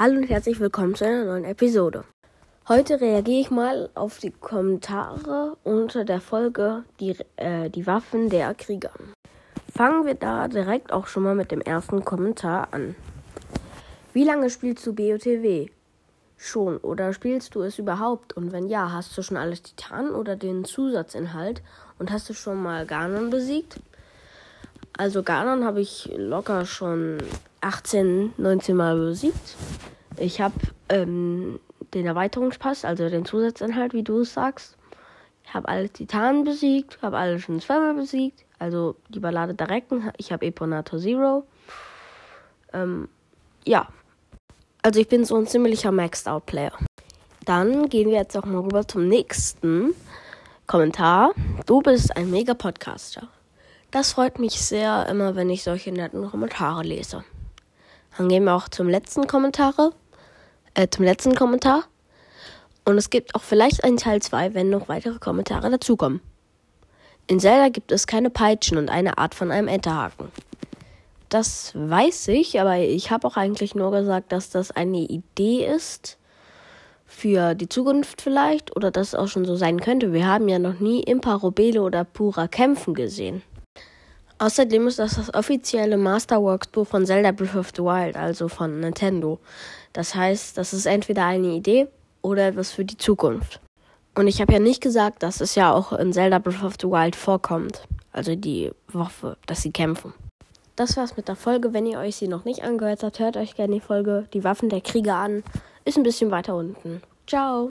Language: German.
Hallo und herzlich willkommen zu einer neuen Episode. Heute reagiere ich mal auf die Kommentare unter der Folge Die, äh, die Waffen der Krieger. Fangen wir da direkt auch schon mal mit dem ersten Kommentar an. Wie lange spielst du BOTW? Schon oder spielst du es überhaupt? Und wenn ja, hast du schon alle Titanen oder den Zusatzinhalt? Und hast du schon mal Ganon besiegt? Also Ganon habe ich locker schon 18, 19 Mal besiegt. Ich habe ähm, den Erweiterungspass, also den Zusatzinhalt, wie du es sagst. Ich habe alle Titanen besiegt, habe alle schon zweimal besiegt. Also die Ballade der Recken. Ich habe Eponator Zero. Ähm, ja. Also ich bin so ein ziemlicher Maxed-Out-Player. Dann gehen wir jetzt auch mal rüber zum nächsten Kommentar. Du bist ein mega Podcaster. Das freut mich sehr immer, wenn ich solche netten Kommentare lese. Dann gehen wir auch zum letzten Kommentare, äh, zum letzten Kommentar. Und es gibt auch vielleicht einen Teil 2, wenn noch weitere Kommentare dazukommen. In Zelda gibt es keine Peitschen und eine Art von einem Enterhaken. Das weiß ich, aber ich habe auch eigentlich nur gesagt, dass das eine Idee ist für die Zukunft vielleicht oder dass es auch schon so sein könnte. Wir haben ja noch nie Impa Robele oder Pura kämpfen gesehen. Außerdem ist das das offizielle Masterworks Buch von Zelda Breath of the Wild, also von Nintendo. Das heißt, das ist entweder eine Idee oder etwas für die Zukunft. Und ich habe ja nicht gesagt, dass es ja auch in Zelda Breath of the Wild vorkommt. Also die Waffe, dass sie kämpfen. Das war's mit der Folge. Wenn ihr euch sie noch nicht angehört habt, hört euch gerne die Folge Die Waffen der Krieger an. Ist ein bisschen weiter unten. Ciao.